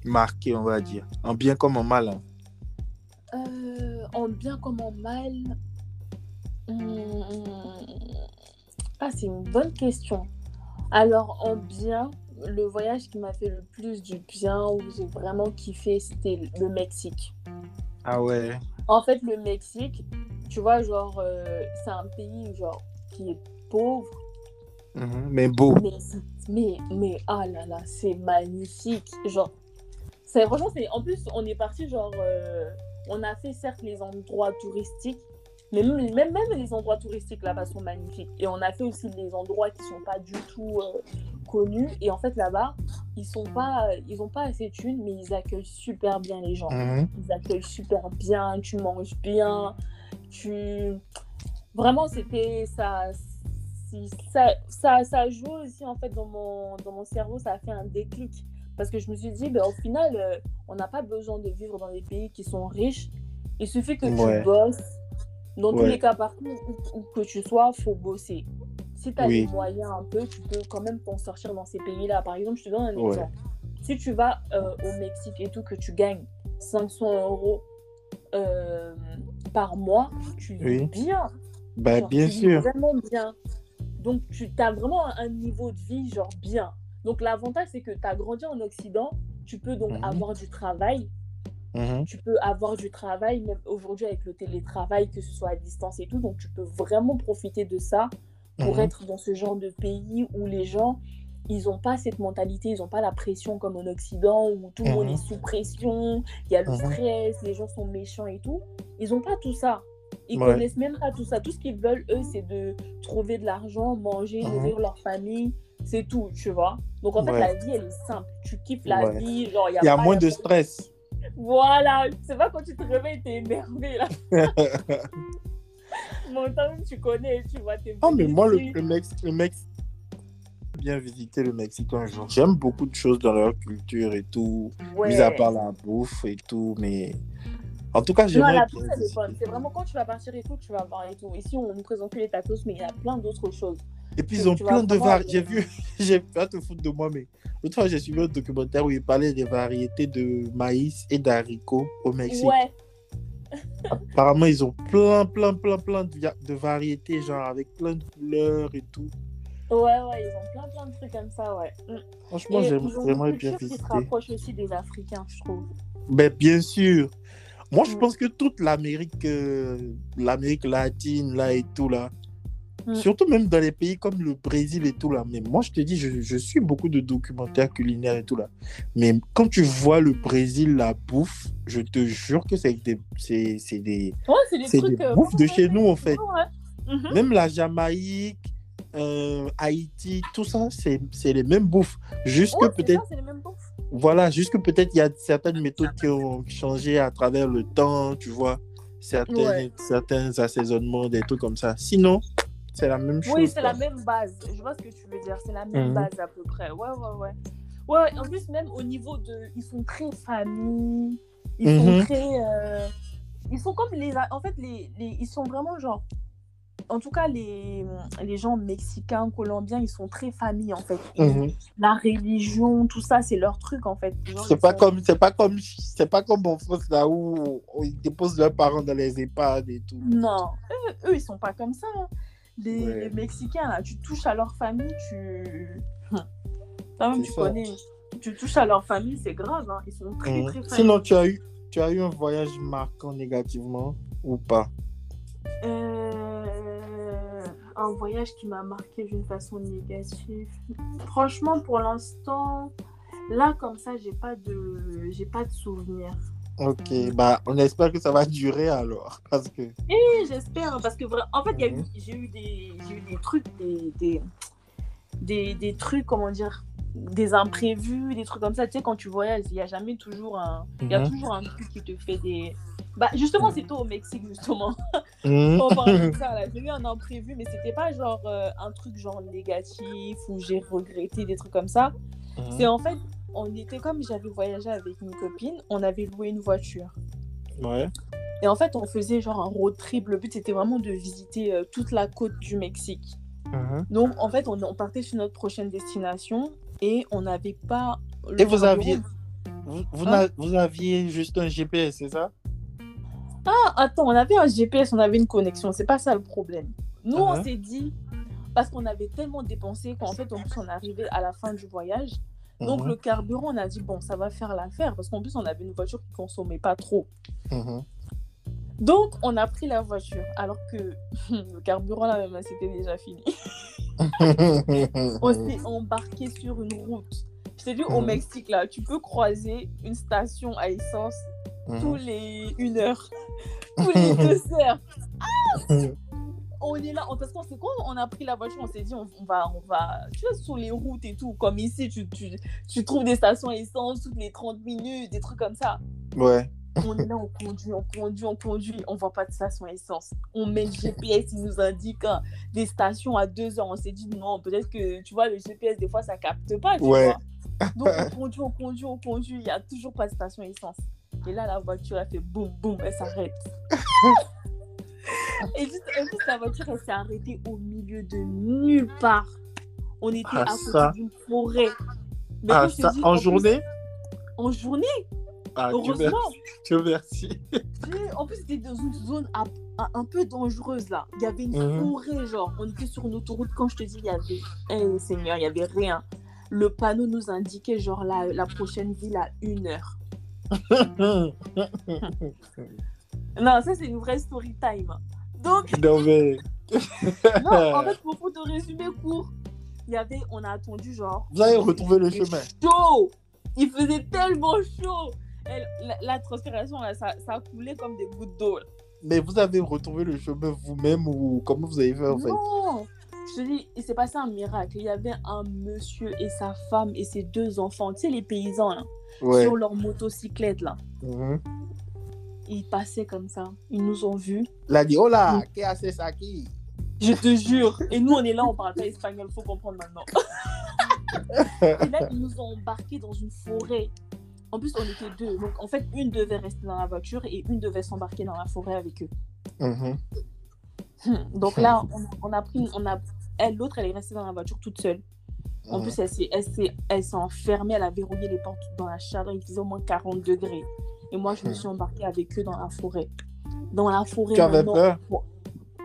marqué, on va dire, en bien comme en mal. hein? Euh, en bien comme en mal. Hum, Ah, c'est une bonne question. Alors, en bien, le voyage qui m'a fait le plus du bien, où j'ai vraiment kiffé, c'était le Mexique. Ah ouais. En fait, le Mexique, tu vois, genre, euh, c'est un pays genre qui est pauvre, Mhm, Mais beau. mais, mais, mais ah là là, c'est magnifique. Genre, c'est franchement, c'est en plus, on est parti genre, euh, on a fait certes les endroits touristiques, mais même, même, même les endroits touristiques là-bas sont magnifiques. Et on a fait aussi les endroits qui sont pas du tout euh, connus. Et en fait, là-bas, ils sont pas, ils ont pas assez de thunes, mais ils accueillent super bien les gens Mhm. ils accueillent super bien, tu manges bien, tu... Vraiment, c'était... Ça, ça, ça, ça a joué aussi, en fait, dans mon, dans mon cerveau, ça a fait un déclic. Parce que je me suis dit, ben, au final, euh, on n'a pas besoin de vivre dans des pays qui sont riches. Il suffit que Ouais. tu bosses. Dans tous les cas, partout où, où que tu sois, faut bosser. Si tu as Oui. les moyens un peu, tu peux quand même t'en sortir dans ces pays-là. Par exemple, je te donne un Ouais. exemple. Si tu vas euh, au Mexique et tout, que tu gagnes 500 euros euh, par mois, tu vis Oui. bien. Bah, Genre, bien tu vis sûr. Vraiment bien. Donc, tu as vraiment un niveau de vie, genre bien. Donc, l'avantage, c'est que tu as grandi en Occident, tu peux donc Mhm. avoir du travail. Mhm. Tu peux avoir du travail, même aujourd'hui avec le télétravail, que ce soit à distance et tout. Donc, tu peux vraiment profiter de ça pour Mhm. être dans ce genre de pays où les gens, ils n'ont pas cette mentalité, ils n'ont pas la pression comme en Occident où tout le monde est sous pression, il y a le stress, les gens sont méchants et tout. Ils n'ont pas tout ça. Ils Ouais. connaissent même pas tout ça. Tout ce qu'ils veulent, eux, c'est de trouver de l'argent, manger, Mhm. nourrir leur famille. C'est tout, tu vois. Donc, en fait, Ouais. la vie, elle est simple. Tu kiffes la Ouais. vie. Genre, Il y a moins de stress. Voilà. C'est pas quand tu te réveilles, t'es énervé, là. Mon temps, tu connais, tu vois. t'es Ah, mais moi, le, le Mex, le Mex, bien visiter le Mexique un jour. J'aime beaucoup de choses dans leur culture et tout, mis à part la bouffe et tout, mais en tout cas, Non, j'aimerais la bouffe, visiter. C'est vraiment quand tu vas partir et tout, tu vas voir et tout. Ici, on nous présente que les tacos, mais il y a plein d'autres choses. Et puis, ils ont plein de vraiment variétés. J'ai vu, j'ai pas te foutre de moi, mais l'autre fois, j'ai suivi un documentaire où il parlait des variétés de maïs et d'haricots au Mexique. Ouais. Apparemment, ils ont plein, plein, plein, plein de, variétés, genre avec plein de couleurs et tout. Ouais, ouais, ils ont plein, plein de trucs comme ça, ouais. Mm. Franchement, j'aime- ils une bien culture qui se visiter. rapproche aussi des Africains, je trouve. Ben, bien sûr. Moi, je Mm. pense que toute l'Amérique, euh, l'Amérique latine, là et tout, là, Mm. surtout même dans les pays comme le Brésil et tout, là, mais moi, je te dis, je, je suis beaucoup de documentaires culinaires et tout, là. Mais quand tu vois le Brésil, la bouffe, je te jure que c'est des, c'est, c'est des, Ouais, c'est des c'est trucs. des euh, bouffes de chez nous, en fait. Ouais. Mhm. Même la Jamaïque, euh, Haïti, tout ça, c'est les mêmes bouffes. Juste que peut-être, ça, c'est les mêmes bouffes. Voilà, juste que peut-être il y a certaines méthodes qui ont changé à travers le temps, tu vois, certains, Ouais. certains assaisonnements, des trucs comme ça. Sinon, c'est la même chose. Oui, c'est la même base. Je vois ce que tu veux dire. C'est la même Mhm. base à peu près. Ouais, ouais, ouais. Ouais, en plus, même au niveau de. Ils sont très famille. Ils Mhm. sont très. euh, Ils sont comme les. En fait, les, les... ils sont vraiment genre. En tout cas, les, les gens mexicains, colombiens, ils sont très famille en fait. Mhm. La religion, tout ça, c'est leur truc en fait. C'est pas sont- comme c'est pas comme c'est pas comme en France là où ils déposent leurs parents dans les EHPAD et tout. Non, eux, eux, ils sont pas comme ça. hein. Les, Ouais. les Mexicains, là, tu touches à leur famille, tu. Toi-même, C'est tu ça. connais. Tu touches à leur famille, c'est grave. hein. Ils sont très, Mhm. très familles. Sinon, tu as eu tu as eu un voyage marquant négativement ou pas? Euh, Un voyage qui m'a marqué d'une façon négative. Franchement, pour l'instant, là, comme ça, j'ai pas de, j'ai pas de souvenirs. Ok, bah on espère que ça va durer alors parce que Et j'espère, parce que en fait, Mhm. j'ai eu des, j'ai eu des trucs, des, des, des, des trucs, comment dire, des imprévus, des trucs comme ça. Tu sais, quand tu voyages, il n'y a jamais toujours un, il y a Mhm. toujours un truc qui te fait des. Bah, justement, c'était au Mexique, justement. Mhm. On parlait de ça, là. J'ai eu un imprévu, mais c'était pas genre euh, un truc genre négatif ou j'ai regretté des trucs comme ça. C'est en fait, on était comme j'avais voyagé avec une copine, on avait loué une voiture. ouais. Et en fait, on faisait genre un road trip. Le but, c'était vraiment de visiter euh, toute la côte du Mexique. Mhm. Donc, en fait, on, on partait sur notre prochaine destination et on n'avait pas. le Et vous aviez vous, vous, Hein? vous aviez juste un GPS, c'est ça? Ah, attends, on avait un GPS, on avait une connexion. C'est pas ça le problème. Nous, on Mhm. s'est dit, parce qu'on avait tellement dépensé qu'en fait, en plus, on arrivait à la fin du voyage. Donc, Mhm. le carburant, on a dit, bon, ça va faire l'affaire. Parce qu'en plus, on avait une voiture qui consommait pas trop. Mhm. Donc, on a pris la voiture. Alors que le carburant, là, même, c'était déjà fini. on s'est embarqué sur une route. Je t'ai dit, au. Mexique, là, tu peux croiser une station à essence Mhm. tous les une heure, tous les deux heures. On est là, on- parce qu'on sait quoi On a pris la voiture, on s'est dit, on, on va, on va, tu vois, sur les routes et tout, comme ici, tu, tu, tu trouves des stations essence toutes les 30 minutes, des trucs comme ça. Ouais. On est là, on conduit, on conduit, on conduit, on voit pas de station essence. On met le GPS, il nous indique hein, des stations à deux heures. On s'est dit non, peut-être que tu vois, le GPS, des fois, ça capte pas. Tu Ouais. vois. Donc on conduit, on conduit, on conduit, il n'y a toujours pas de station essence. Et là, la voiture, elle fait boum, boum, elle s'arrête. Et juste, plus, la voiture, elle s'est arrêtée au milieu de nulle part. On était Ah, à côté d'une forêt. Mais Ah, ça, dis, en journée? En journée, Ah, Dieu heureusement. merci. Dieu merci. En plus, c'était dans une zone à- un, un peu dangereuse là. Il y avait une Mhm. forêt, genre. On était sur une autoroute. Quand je te dis, il y avait. Eh, Seigneur, il y avait rien. Le panneau nous indiquait, genre, la, la prochaine ville à une heure. Non, ça, c'est une vraie story time. Donc, non, mais... non, en fait, pour, pour te résumer court, il y avait. On a attendu, genre. Vous avez retrouvé le chemin. Chaud Il faisait tellement chaud Et la, la transpiration, là, ça, ça coulait comme des gouttes d'eau. Mais vous avez retrouvé le chemin vous-même ou comment vous avez fait en fait? Non Je te dis, il s'est passé un miracle. Il y avait un monsieur et sa femme et ses deux enfants, tu sais, les paysans, là, Ouais. sur leur motocyclette, là. Mhm. Ils passaient comme ça. Ils nous ont vus. Il a dit, oh Mm. là, qu'est-ce que c'est ça qui? Je te jure. Et nous, on est là, on parle pas espagnol, faut comprendre maintenant. et là, ils nous ont embarqués dans une forêt. En plus, on était deux. Donc, en fait, une devait rester dans la voiture et une devait s'embarquer dans la forêt avec eux. Mhm. Donc là, on, on a pris, on a, elle, l'autre, elle est restée dans la voiture toute seule. En plus, elle s'est, elle, s'est, elle s'est enfermée, elle a verrouillé les portes dans la chaleur, il faisait au moins 40 degrés. Et moi, je me suis embarquée avec eux dans la forêt. Dans la forêt, Tu avais peur? On voit-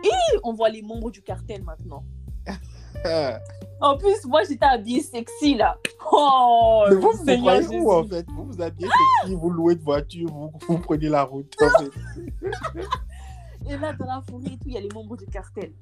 Et on voit les membres du cartel maintenant. En plus, moi, j'étais habillée sexy, là. Oh, Mais vous, vous croyez Jésus. où en fait? Vous vous habillez sexy, vous louez de voiture, vous, vous prenez la route. en fait. Et là, dans la forêt et tout, il y a les membres du cartel.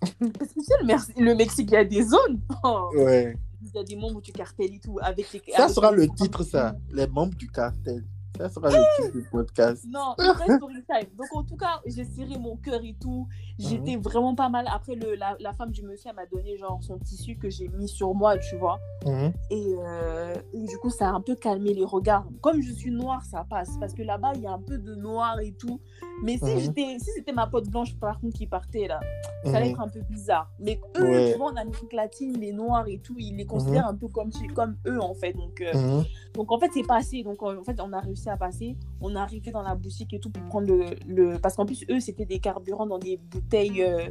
Parce que tu sais, le, Mer- le Mexique, il y a des zones. Oh, Ouais. il y a des membres du cartel et tout. Avec les, Ça avec sera les- le titre, ça. Les membres du cartel. Ça sera le titre du podcast. Non, vrai story time. Donc, en tout cas, j'ai serré mon cœur et tout. J'étais Mhm. vraiment pas mal. Après, le, la, la femme du monsieur, elle m'a donné genre son tissu que j'ai mis sur moi, tu vois. Mhm. Et, euh, et du coup, ça a un peu calmé les regards. Comme je suis noire, ça passe. Parce que là-bas, il y a un peu de noir et tout. Mais si, Mhm. j'étais, si c'était ma pote blanche, par contre, qui partait là, ça allait être un peu bizarre. Mais eux, Ouais. tu vois, en Amérique latine, les noirs et tout, ils les considèrent un peu comme, comme eux, en fait. Donc, euh, donc en fait, c'est passé. Donc en fait, on a réussi à passer. On est arrivé dans la boutique et tout pour prendre le. le... Parce qu'en plus, eux, c'était des carburants dans des bouteilles. euh,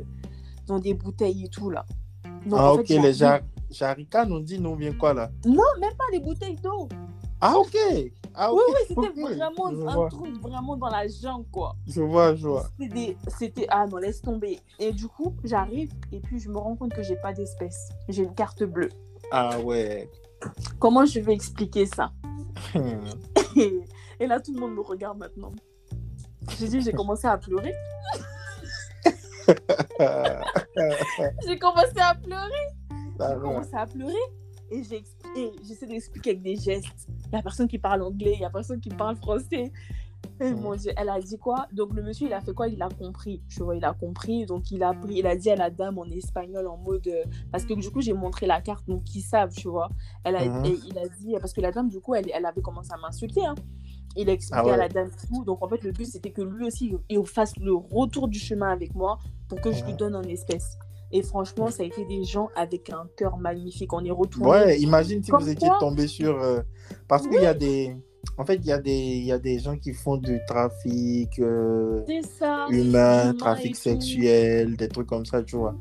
Dans des bouteilles et tout, là. Donc, Ah, en fait, ok, les jar jaricans, on dit non, bien quoi là? Non, même pas les bouteilles d'eau. Ah, ok. Ah, ok. Oui, oui, c'était vraiment Je un vois. truc vraiment dans la jungle, quoi. Je vois, je vois. C'était des-. Ah non, laisse tomber. Et du coup, j'arrive et puis je me rends compte que j'ai pas d'espèce. J'ai une carte bleue. Ah, ouais. Comment je vais expliquer ça? et, là, tout le monde me regarde maintenant. J'ai dit, j'ai commencé à pleurer. J'ai commencé à pleurer. Ça J'ai commencé à pleurer. Et j'essaie d'expliquer avec des gestes. Il n'y a personne qui parle anglais, il n'y a personne qui parle français. Et mon Dieu, elle a dit quoi? Donc le monsieur, il a fait quoi? Il a compris. Tu vois, il a compris. Donc il a pris, il a dit à la dame en espagnol en mode euh, parce que du coup j'ai montré la carte, donc ils savent, tu vois. Elle a, Mhm. et il a dit parce que la dame du coup, elle, elle avait commencé à m'insulter. hein. Il a expliqué Ah ouais. à la dame tout. Donc en fait le but c'était que lui aussi il fasse le retour du chemin avec moi pour que je lui donne en espèces. Et franchement, ça a été des gens avec un cœur magnifique. On est retourné. Ouais, imagine si Comme vous étiez tombé sur. euh, Parce qu'il y a des. En fait, il y, a des... il y a des gens qui font du trafic euh, ça. humain, trafic sexuel, des trucs comme ça, tu vois.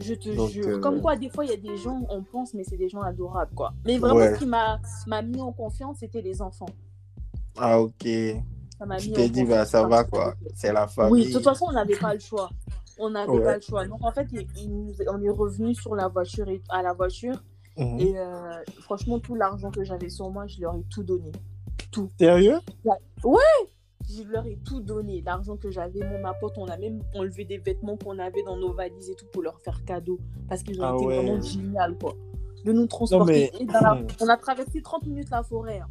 Je te Donc, jure. euh, Comme quoi, des fois, il y a des gens, on pense, mais c'est des gens adorables, quoi. Mais vraiment, Ouais. ce qui m'a mis en confiance, c'était les enfants. Ah, ok. Tu t'es dit, bah, ça va quoi. C'est la famille. Oui, de toute façon, on n'avait pas le choix. On n'avait Ouais. pas le choix. Donc, en fait, il- il nous- on est revenu sur la voiture et, à la voiture. Mhm. Et euh, franchement, tout l'argent que j'avais sur moi, je leur ai tout donné. Sérieux? Je leur ai tout donné. L'argent que j'avais, mon ma pote, on a même enlevé des vêtements qu'on avait dans nos valises et tout pour leur faire cadeau. Parce qu'ils ont Ah été ouais. vraiment génial, quoi. De nous transporter. mais- Et dans la- On a traversé 30 minutes la forêt. hein.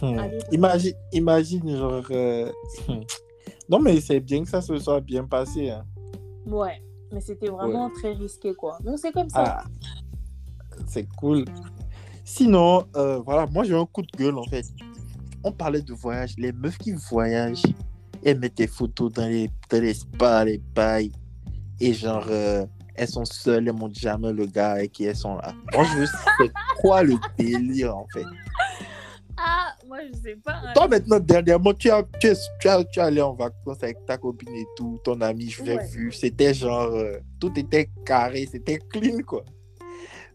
Hmm. Imagine, imagine, genre. euh, hmm. Non, mais c'est bien que ça se soit bien passé. hein. Ouais. Mais c'était vraiment très risqué, quoi. Donc, c'est comme ça. Ah, c'est cool. Sinon, euh, voilà, moi j'ai un coup de gueule en fait. On parlait de voyage. Les meufs qui voyagent, elles mettent des photos dans les, dans les spas, les bails. Et genre, euh, elles sont seules, elles montrent jamais le gars avec qui elles sont là. Moi je veux, c'est quoi le délire en fait? Ah, moi, je sais pas. hein. Toi maintenant, dernièrement, tu as, tu, es, tu, as, tu es allé en vacances avec ta copine et tout, ton ami, je l'ai Ouais. vu. C'était genre, euh, tout était carré, c'était clean quoi.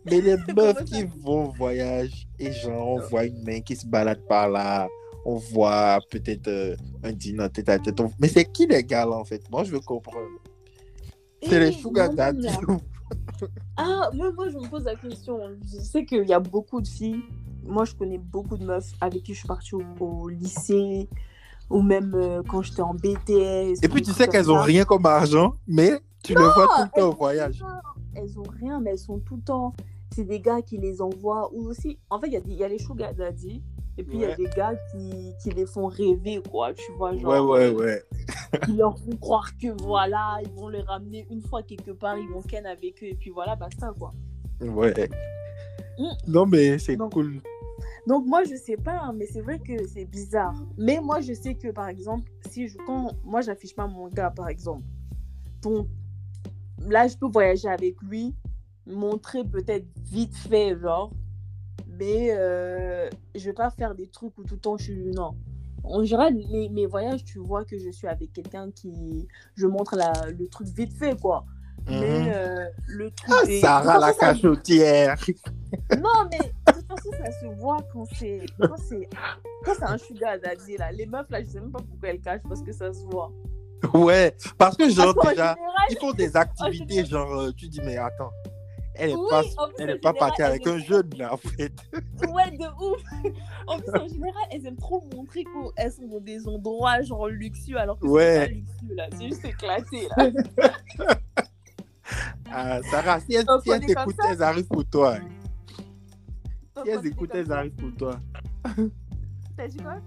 Mais les meufs qui vont au voyage et genre, on voit une main qui se balade par là, on voit peut-être euh, un dîner tête à tête. On- Mais c'est qui les gars là en fait? Moi je veux comprendre. C'est les Eh, sugar daddy. Ah, moi, moi, je me pose la question. Je sais qu'il y a beaucoup de filles. Moi, je connais beaucoup de meufs avec qui je suis partie au, au lycée ou même euh, quand j'étais en BTS. Et puis tu sais qu'elles ont rien comme argent, mais tu les vois tout le temps au voyage. Elles ont rien, mais elles sont tout le temps. C'est des gars qui les envoient. Ou aussi, en fait, il y, y a les sugar daddy. Et puis, il y a des gars qui, qui les font rêver, quoi. Tu vois, genre. Ouais, ouais, ouais. Ils leur font croire que voilà, ils vont les ramener une fois quelque part, ils vont ken avec eux. Et puis voilà, basta, quoi. Ouais. Mm. Non, mais c'est cool. Donc moi je sais pas, hein, mais c'est vrai que c'est bizarre. Mais moi je sais que par exemple, si je quand moi j'affiche pas mon gars par exemple, bon là je peux voyager avec lui, montrer peut-être vite fait genre, mais euh, je vais pas faire des trucs où tout le temps je suis non. En général, mes, mes voyages, tu vois que je suis avec quelqu'un qui. Je montre la, le truc vite fait, quoi. Mhm. Mais euh, le truc. Ah, Sarah la cachotière. non, mais toute façon, ça se voit quand c'est quand c'est quand c'est un sugar daddy là. Les meufs là, je sais même pas pourquoi elles cachent parce que ça se voit. Ouais, parce que genre Parce déjà, général, ils font des activités genre, euh, tu dis mais attends, elle est Oui, pas, elle est pas partie avec elle un jeune là en fait. ouais, de ouf. En plus, en général, elles aiment trop montrer qu'elles sont dans des endroits genre luxueux alors que Ouais. c'est pas luxueux là. C'est juste éclaté là. Ah, Sarah, si elles, si comme t'écoutent, elles arrivent pour toi. hein. Si elles écoutent, elles arrivent pour toi. T'as dit quoi?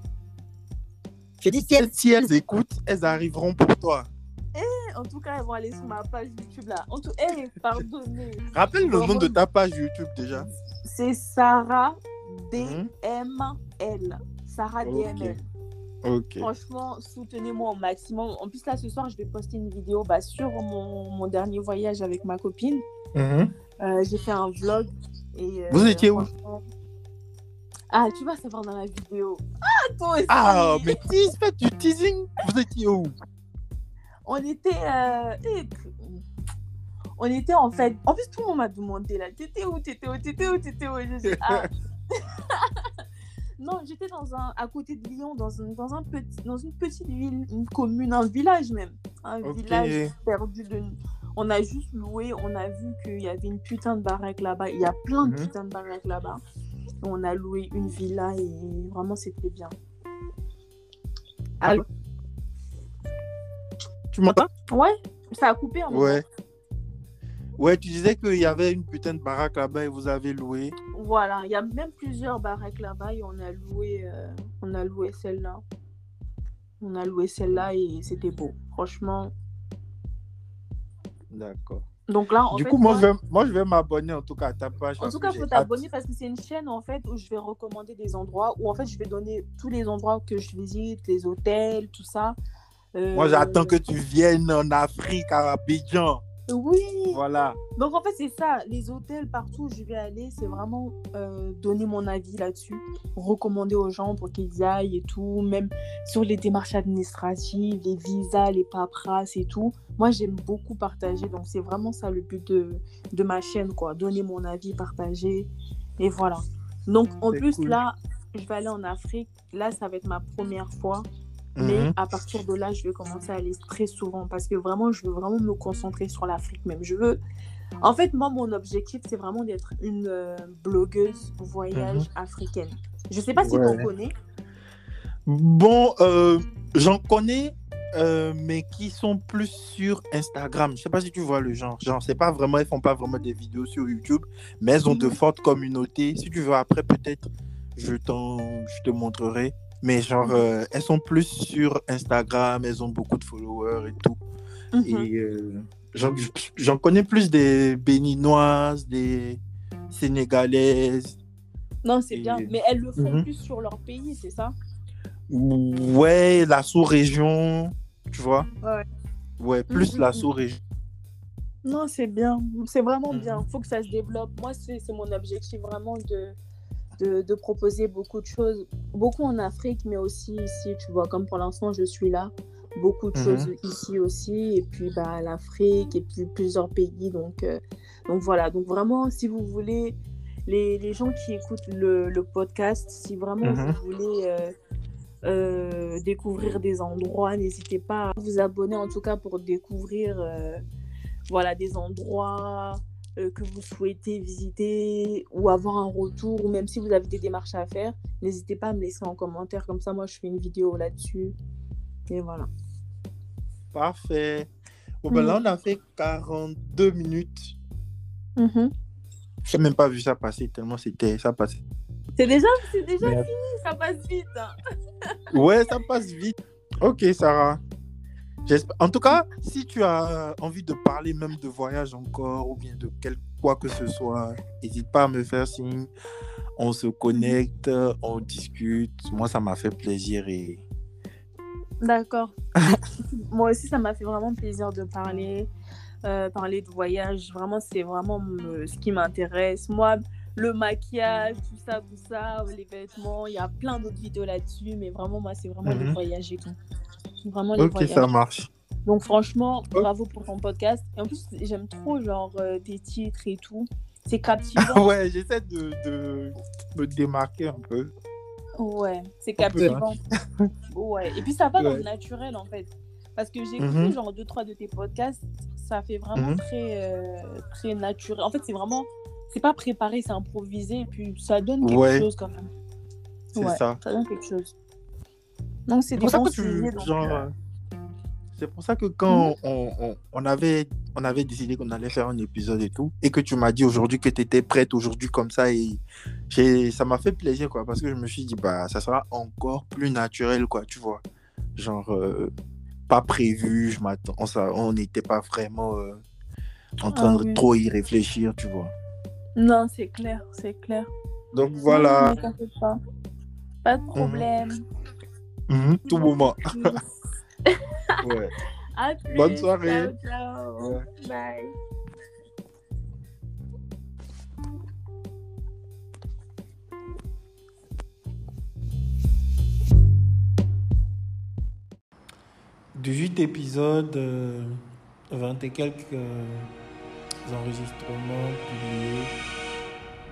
Je dis, si elles, si elles écoutent, elles arriveront pour toi. En tout cas, elles vont aller sur ma page YouTube là. En tout eh, pardonnez. Rappelle le nom de ta page YouTube déjà. C'est Sarah DML. Sarah. DML. Ok. Franchement, soutenez-moi au maximum. En plus, là, ce soir, je vais poster une vidéo bah, sur mon, mon dernier voyage avec ma copine. Mhm. Euh, J'ai fait un vlog. Et, euh, Vous étiez où Ah, tu vas savoir dans la vidéo. Ah, toi aussi Ah, mais tease, faites du teasing. Vous étiez où On était... euh, On était en fait... En plus, tout le monde m'a demandé, là, t'étais où T'étais où T'étais où T'étais où? Ah. Non, j'étais dans un, à côté de Lyon, dans, un, dans, un petit, dans une petite ville, une commune, un village même. Un village perdu de... On a juste loué, on a vu qu'il y avait une putain de baraque là-bas. Il y a plein de Mhm. putains de baraques là-bas. On a loué une villa et vraiment, c'était bien. Allô Tu m'entends? Ouais, ça a coupé un moment. Ouais. Tu disais qu'il y avait une putain de baraque là-bas et vous avez loué. Voilà, il y a même plusieurs baraques là-bas et on a loué, euh, on a loué celle-là. On a loué celle-là et c'était beau. Franchement. D'accord. Donc là, en Du fait, coup, moi, moi- je vais, moi, je vais m'abonner en tout cas à ta page. En tout cas, j'ai faut t'abonner parce que c'est une chaîne en fait où je vais recommander des endroits où en fait je vais donner tous les endroits que je visite, les hôtels, tout ça. Euh, Moi, j'attends que tu viennes en Afrique, à Abidjan. Oui. Voilà. Donc en fait c'est ça, les hôtels partout où je vais aller, c'est vraiment euh, donner mon avis là-dessus, recommander aux gens pour qu'ils aillent et tout, même sur les démarches administratives, les visas, les paperasses et tout. Moi j'aime beaucoup partager, donc c'est vraiment ça le but de, de ma chaîne, quoi, donner mon avis, partager, et voilà. Donc en plus cool. là, je vais aller en Afrique, là ça va être ma première fois, mais Mhm. à partir de là, je vais commencer à aller très souvent parce que vraiment, je veux vraiment me concentrer sur l'Afrique même. Je veux. En fait, moi, mon objectif, c'est vraiment d'être une euh, blogueuse voyage africaine. Je sais pas si tu en Mhm. Connais. Bon, euh, j'en connais, euh, mais qui sont plus sur Instagram. Je sais pas si tu vois le genre. Genre, c'est pas vraiment, elles font pas vraiment des vidéos sur YouTube, mais elles ont de Mhm. fortes communautés. Si tu veux, après, peut-être, je, t'en, je te montrerai. Mais genre, euh, elles sont plus sur Instagram, elles ont beaucoup de followers et tout. Mhm. Et euh, j'en, connais plus des béninoises, des sénégalaises. Non, c'est Et- bien. Mais elles le font Mhm. plus sur leur pays, c'est ça? Ouais, la sous-région, tu vois? Ouais. Ouais, plus la mhm. sous-région. Non, c'est bien. C'est vraiment bien. Il faut que ça se développe. Moi, c'est mon objectif vraiment de, de, de proposer beaucoup de choses. Beaucoup en Afrique, mais aussi ici, tu vois, comme pour l'instant, je suis là. Beaucoup de Mhm. choses ici aussi. Et puis, bah, l'Afrique et puis plusieurs pays. Donc, euh, donc voilà. Donc, vraiment, si vous voulez, les, les gens qui écoutent le, le podcast, si vraiment Mhm. vous voulez. euh, euh, découvrir des endroits, n'hésitez pas à vous abonner en tout cas pour découvrir euh, voilà, des endroits euh, que vous souhaitez visiter ou avoir un retour, ou même si vous avez des démarches à faire, n'hésitez pas à me laisser en commentaire. Comme ça, moi, je fais une vidéo là-dessus. Et voilà. Parfait. Bon, ben là, on a fait 42 minutes. Mhm. Je n'ai même pas vu ça passer tellement c'était ça passait. C'est déjà, déjà Mais- fini, ça passe vite. hein. Ouais, ça passe vite. Ok, Sarah. En tout cas, si tu as envie de parler même de voyage encore ou bien de quel... quoi que ce soit, n'hésite pas à me faire signe. On se connecte, on discute. Moi, ça m'a fait plaisir et D'accord. Moi aussi, ça m'a fait vraiment plaisir de parler, euh, parler de voyage. Vraiment, c'est vraiment me- ce qui m'intéresse. Moi, le maquillage, tout ça, tout ça, les vêtements, il y a plein d'autres vidéos là-dessus, mais vraiment, moi, c'est vraiment les Mhm. voyages et tout. Vraiment les ok, voyages. ça marche. Donc, franchement, bravo pour ton podcast. Et en plus, j'aime trop, genre, euh, tes titres et tout. C'est captivant. ouais, j'essaie de, de me démarquer un peu. Ouais, c'est peu, hein. captivant. ouais. Et puis ça va dans Ouais. le naturel en fait. Parce que j'ai écouté Mhm. genre deux trois de tes podcasts, ça fait vraiment Mhm. très euh, très naturel. En fait, c'est vraiment c'est pas préparé, c'est improvisé et puis ça donne quelque Ouais. chose quand même. C'est Ouais, ça. Ça donne quelque chose. Donc c'est pour ça bons que sujets, genre, euh, euh, C'est pour ça que quand on, on- on avait, on avait décidé qu'on allait faire un épisode et tout, et que tu m'as dit aujourd'hui que tu étais prête aujourd'hui comme ça, et j'ai- ça m'a fait plaisir, quoi, parce que je me suis dit, bah, ça sera encore plus naturel, quoi, tu vois. genre euh, pas prévu. Je m'attends, on n'était pas vraiment euh, en train Ah de oui. trop y réfléchir, tu vois. Non, c'est clair, c'est clair. Donc voilà, pas. Pas de problème. Mhm, tout moment. Plus. Ouais. À plus. Bonne soirée. Ciao, ciao. Ouais. Bye. De 8 épisodes, euh, 20 et quelques euh, enregistrements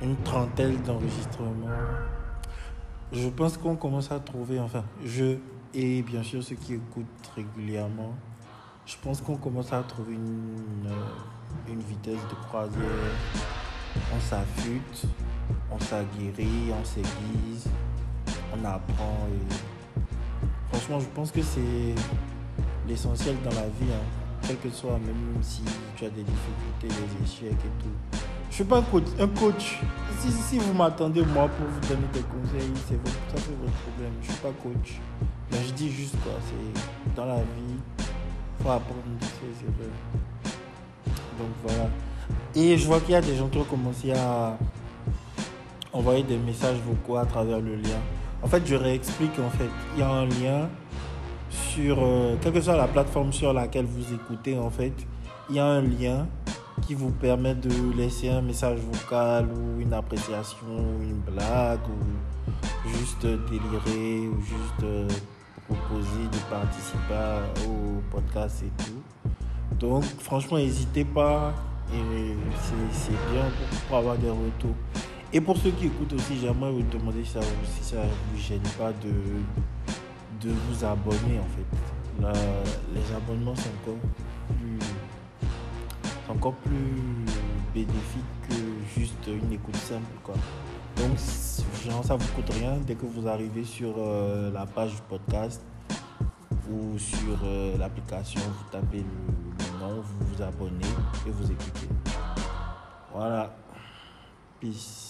une trentaine d'enregistrements. Je pense qu'on commence à trouver, enfin, je et bien sûr ceux qui écoutent régulièrement, je pense qu'on commence à trouver une, euh, une vitesse de croisière. On s'affûte, on s'aguerrit, on s'aiguise, on apprend. Et... Franchement, je pense que c'est l'essentiel dans la vie, hein. Quel que soit, même si tu as des difficultés, des échecs et tout. Je suis pas un coach. Un coach. Si, vous m'attendez, moi, pour vous donner des conseils, c'est votre, ça fait votre problème. Je suis pas coach. Mais je dis juste quoi, c'est dans la vie, faut apprendre de ses. Donc voilà. Et je vois qu'il y a des gens qui ont commencé à envoyer des messages vocaux à travers le lien. En fait, je réexplique en fait. Il y a un lien euh, quelle que soit la plateforme sur laquelle vous écoutez, en fait, il y a un lien qui vous permet de laisser un message vocal ou une appréciation, ou une blague, ou juste délirer, ou juste euh, proposer de participer au podcast et tout. Donc, franchement, n'hésitez pas. Et c'est bien pour, avoir des retours. Et pour ceux qui écoutent aussi, j'aimerais vous demander si ça, si ça vous gêne pas de, de vous abonner en fait. Les abonnements sont encore plus, encore plus bénéfique que juste une écoute simple quoi. Donc genre, ça vous coûte rien dès que vous arrivez sur euh, la page du podcast ou sur euh, l'application, vous tapez le, le nom, vous vous abonnez et vous écoutez. Voilà. Peace.